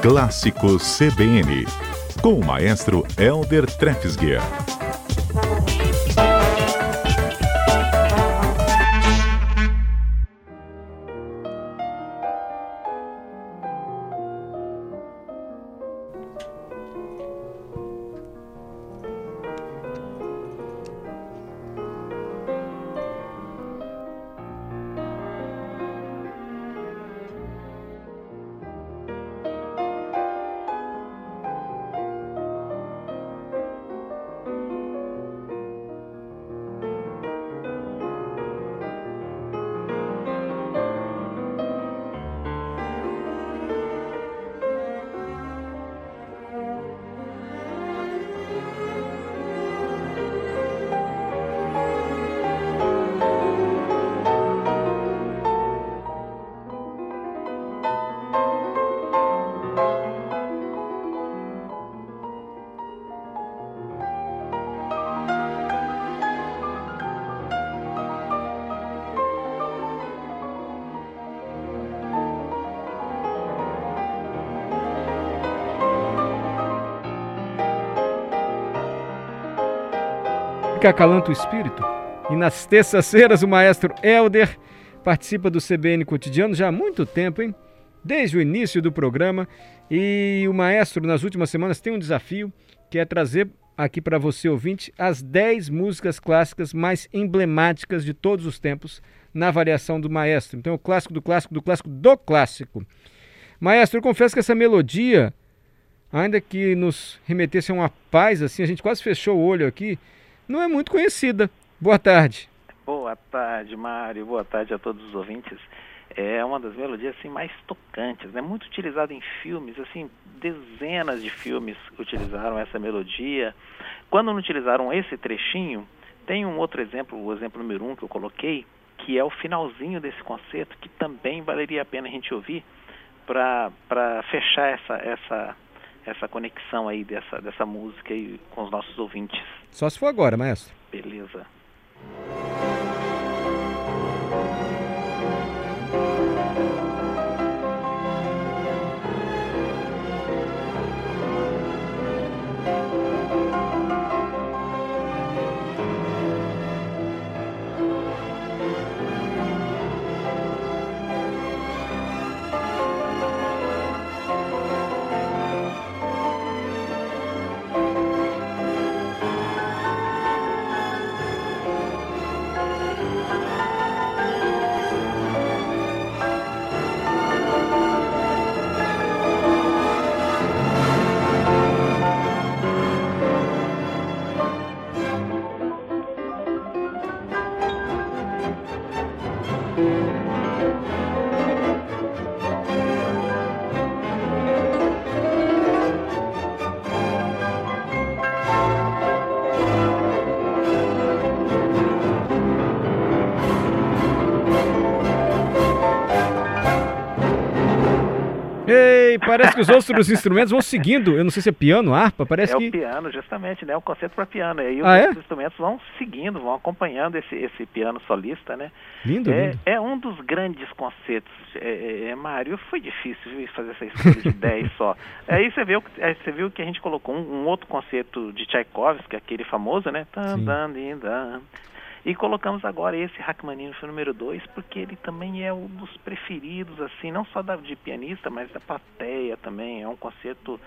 Clássicos CBN, com o maestro Elder Trefsguier. Que acalanta o espírito. E nas terças-feiras o maestro Elder participa do CBN Cotidiano já há muito tempo, hein? Desde o início do programa. E o maestro, nas últimas semanas, tem um desafio que é trazer aqui para você, ouvinte, as 10 músicas clássicas mais emblemáticas de todos os tempos na variação do maestro. Então, o clássico do clássico do clássico do clássico. Maestro, eu confesso que essa melodia, ainda que nos remetesse a uma paz, assim, a gente quase fechou o olho aqui não é muito conhecida. Boa tarde. Boa tarde, Mário. Boa tarde a todos os ouvintes. É uma das melodias assim mais tocantes, né? Muito utilizada em filmes, assim, dezenas de filmes utilizaram essa melodia. Quando não utilizaram esse trechinho, tem um outro exemplo, o exemplo número um que eu coloquei, que é o finalzinho desse concerto, que também valeria a pena a gente ouvir para fechar essa, essa essa conexão aí dessa, dessa música aí com os nossos ouvintes. Só se for agora, maestro. Beleza. Parece que os outros instrumentos vão seguindo. Eu não sei se é piano, harpa, parece é que. É o piano, justamente, né? O concerto para piano. E aí ah, os é? instrumentos vão seguindo, vão acompanhando esse, esse piano solista, né? Lindo, é, lindo. É um dos grandes concertos. É, é, Mário, foi difícil viu, fazer essa escolha de 10 só. Aí você viu, aí você viu que a gente colocou um, um outro concerto de Tchaikovsky, aquele famoso, né? Tan, dan, din, dan. E colocamos agora esse Rachmaninoff número 2, porque ele também é um dos preferidos, assim, não só da, de pianista, mas da plateia também. É um concerto,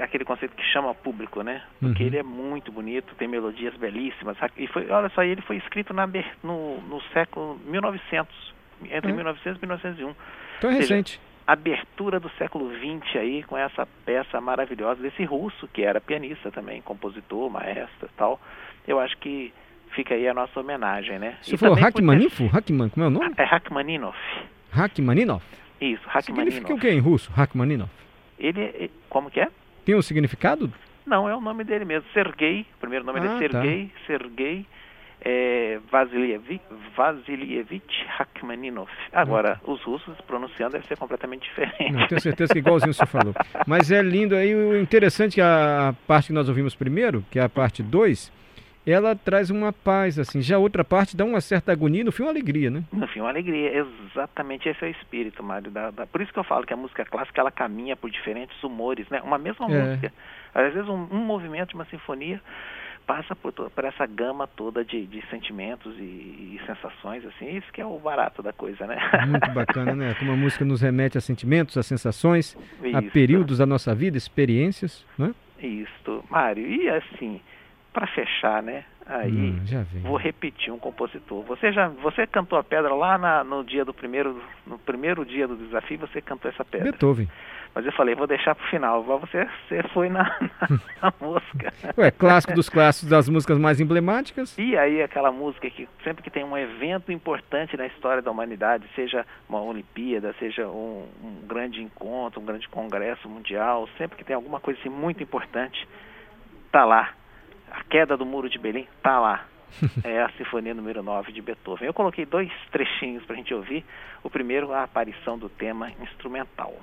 aquele concerto que chama público, né? Porque Uhum. ele é muito bonito, tem melodias belíssimas. E foi, olha só, ele foi escrito na, no, no século 1900, entre Uhum. 1900 e 1901. Então é seja, recente. abertura do século XX aí com essa peça maravilhosa desse russo que era pianista também, compositor, maestro e tal. Eu acho que fica aí a nossa homenagem, né? Você E falou Rachmaninoff? Rachman, como é o nome? É Rachmaninoff. Rachmaninoff? Isso, Significa o Rachmaninoff. que em russo? Rachmaninoff. Ele, é- como que é? Tem um significado? Não, é o nome dele mesmo. Sergei, o primeiro nome Ah, dele é tá. Sergei, Sergei é, Vasilievich, Vasilievich Rachmaninoff. Agora, os russos pronunciando deve ser completamente diferente. Não, tenho certeza que igualzinho você falou. Mas é lindo aí, o interessante é a parte que nós ouvimos primeiro, que é a parte 2, ela traz uma paz, assim. Já a outra parte dá uma certa agonia, no fim uma alegria, né? No fim uma alegria, exatamente esse é o espírito, Mário. Da, da, por isso que eu falo que a música clássica, ela caminha por diferentes humores, né? Uma mesma é. música, às vezes um, um movimento de uma sinfonia passa por, por essa gama toda de, de sentimentos e, e, sensações, assim, isso que é o barato da coisa, né? Muito bacana, né? Como a música nos remete a sentimentos, a sensações, isso. a períodos da nossa vida, experiências, né? Isso, Mário. E assim, para fechar, né? Aí hum, vou repetir um compositor. Você já você cantou a pedra lá na, no dia do primeiro no primeiro dia do desafio, você cantou essa pedra. Beethoven. Mas eu falei, vou deixar para o final. Você, você foi na, na, na música. Ué, clássico dos clássicos, das músicas mais emblemáticas. E aí aquela música que sempre que tem um evento importante na história da humanidade, seja uma Olimpíada, seja um, um grande encontro, um grande congresso mundial, sempre que tem alguma coisa assim muito importante, tá lá. A queda do muro de Berlim tá lá. é a Sinfonia número 9 de Beethoven. Eu coloquei dois trechinhos para a gente ouvir. O primeiro, a aparição do tema instrumental.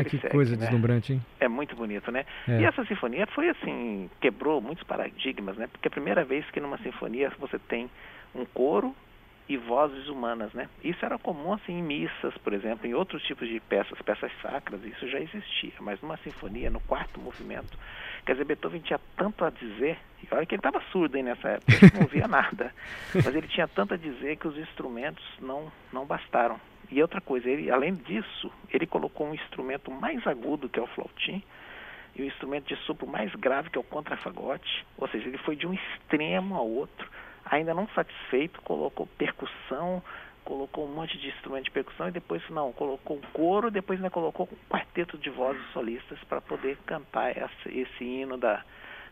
É, que segue, coisa né? deslumbrante, hein? É muito bonito, né? É. E essa sinfonia foi assim, quebrou muitos paradigmas, né? Porque é a primeira vez que numa sinfonia você tem um coro e vozes humanas, né? Isso era comum assim em missas, por exemplo, em outros tipos de peças, peças sacras, isso já existia, mas numa sinfonia, no quarto movimento, quer dizer, Beethoven tinha tanto a dizer, e olha que ele estava surdo aí nessa época, ele não ouvia nada, mas ele tinha tanto a dizer que os instrumentos não não bastaram. E outra coisa, ele, além disso, ele colocou um instrumento mais agudo, que é o flautim, e um instrumento de sopro mais grave, que é o contrafagote. Ou seja, ele foi de um extremo ao outro. Ainda não satisfeito, colocou percussão, colocou um monte de instrumento de percussão e depois não, colocou um coro, depois ainda colocou um quarteto de vozes solistas para poder cantar essa, esse hino da,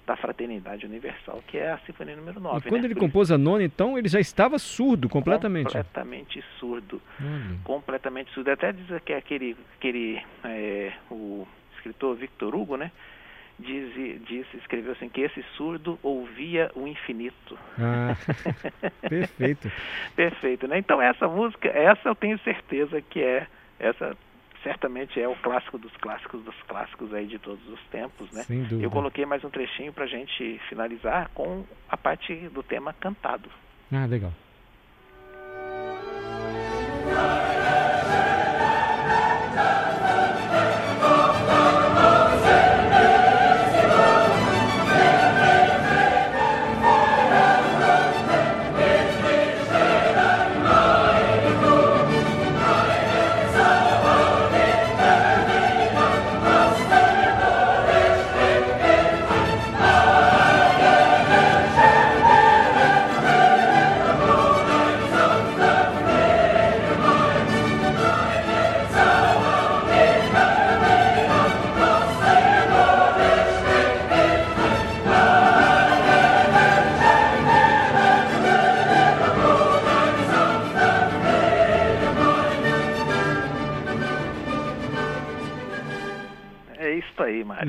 da fraternidade universal, que é a sinfonia número 9. E quando né? ele compôs a nona, então, ele já estava surdo completamente. Completamente surdo. Completamente surdo. Até diz que aquele, aquele é, o escritor Victor Hugo, né? Diz, diz, escreveu assim que esse surdo ouvia o infinito. Ah, perfeito. perfeito, né? Então essa música, essa eu tenho certeza que é essa certamente é o clássico dos clássicos dos clássicos aí de todos os tempos, né? Sem dúvida. Eu coloquei mais um trechinho para a gente finalizar com a parte do tema cantado. Ah, legal.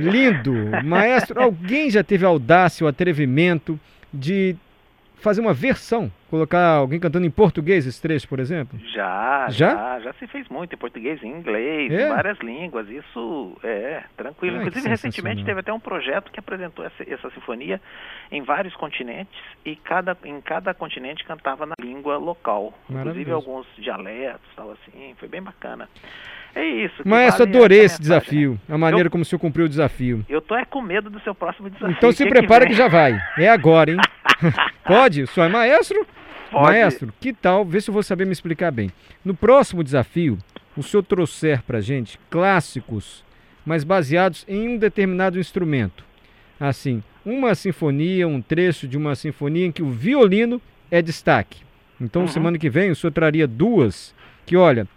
Lindo! Maestro, alguém já teve a audácia, o atrevimento de fazer uma versão, colocar alguém cantando em português esse trecho, por exemplo? Já, já, já, já se fez muito em português, em inglês, é? em várias línguas. Isso é tranquilo. Ai, Inclusive, recentemente teve até um projeto que apresentou essa, essa sinfonia em vários continentes e cada, em cada continente cantava na língua local. Inclusive alguns dialetos, tal assim. Foi bem bacana. É isso. Mas vale adorei esse desafio, a maneira eu, como o senhor cumpriu o desafio. Eu tô é com medo do seu próximo desafio. Então se que prepara que, que, já vai. É agora, hein? Pode? O senhor é maestro? Pode. Maestro, que tal? Vê se eu vou saber me explicar bem. No próximo desafio, o senhor trouxer pra gente clássicos, mas baseados em um determinado instrumento. Assim, uma sinfonia, um trecho de uma sinfonia em que o violino é destaque. Então, uhum. semana que vem, o senhor traria duas que, olha,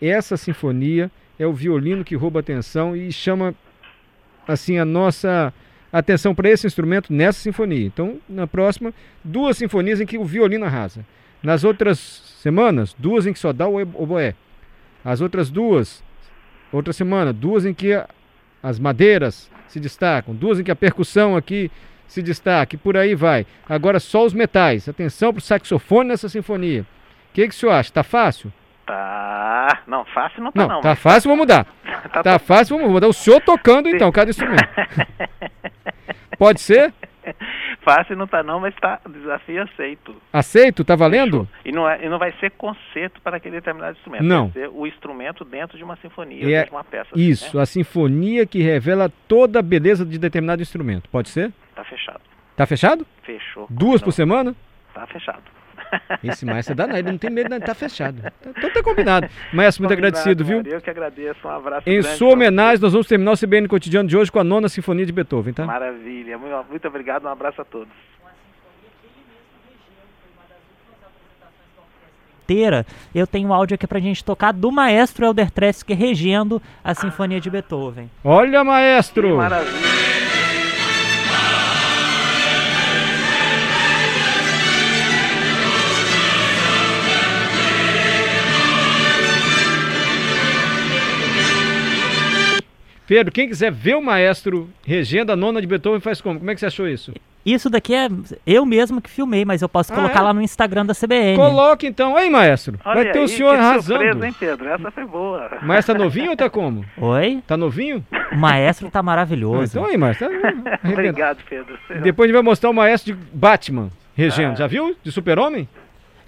essa sinfonia é o violino que rouba atenção e chama assim a nossa atenção para esse instrumento nessa sinfonia. Então, na próxima, duas sinfonias em que o violino arrasa. Nas outras semanas, duas em que só dá o oboé. As outras duas, outra semana, duas em que as madeiras se destacam, duas em que a percussão aqui se destaca, e por aí vai. Agora só os metais. Atenção para o saxofone nessa sinfonia. O que, que o senhor acha? Tá fácil? Tá. Não, fácil não tá Não, não. tá mas- fácil, vamos mudar. tá Tá fácil, vamos mudar. O senhor tocando então, cada instrumento. Pode ser? Fácil não tá não, mas tá desafio aceito. Aceito? Tá valendo? E não, é, e não vai ser concerto para aquele determinado instrumento. Não. Vai ser o instrumento dentro de uma sinfonia, É de uma peça. assim, Isso, né? a sinfonia que revela toda a beleza de determinado instrumento. Pode ser? Tá fechado. Tá fechado? Fechou. Duas por semana? Tá fechado. Esse maestro é danado, ele não tem medo, não, tá fechado. Então tá combinado. Maestro, muito Combinado, agradecido, viu? Eu que agradeço. Um abraço Em grande sua homenagem, nós vamos terminar o CBN Cotidiano de hoje com a nona sinfonia de Beethoven, tá? Maravilha. Muito, muito obrigado. Um abraço a todos. inteira, eu tenho um áudio aqui pra gente tocar do maestro Elder Tresker regendo a Sinfonia de Beethoven. Olha, Que maestro! maravilha. Pedro, quem quiser ver o maestro regendo a nona de Beethoven, faz como? Como é que você achou isso? Isso daqui é eu mesmo que filmei, mas eu posso Ah, colocar é? lá no Instagram da CBN. Coloque então. Aí, maestro. Olha Vai ter aí, o senhor que arrasando. surpresa, hein, Pedro? Essa foi boa. O maestro tá novinho ou tá como? Oi? Tá novinho? O maestro tá maravilhoso. então aí, maestro. tá. Obrigado, Pedro. Depois a gente vai mostrar o maestro de Batman regendo. Ah. Já viu? De super-homem?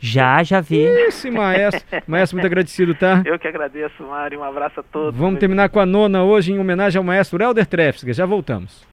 Já, já vi. Esse maestro. Maestro, muito agradecido, tá? Eu que agradeço, Mário. Um abraço a todos. Vamos terminar com a nona hoje em homenagem ao maestro Helder Trefsger. Já voltamos.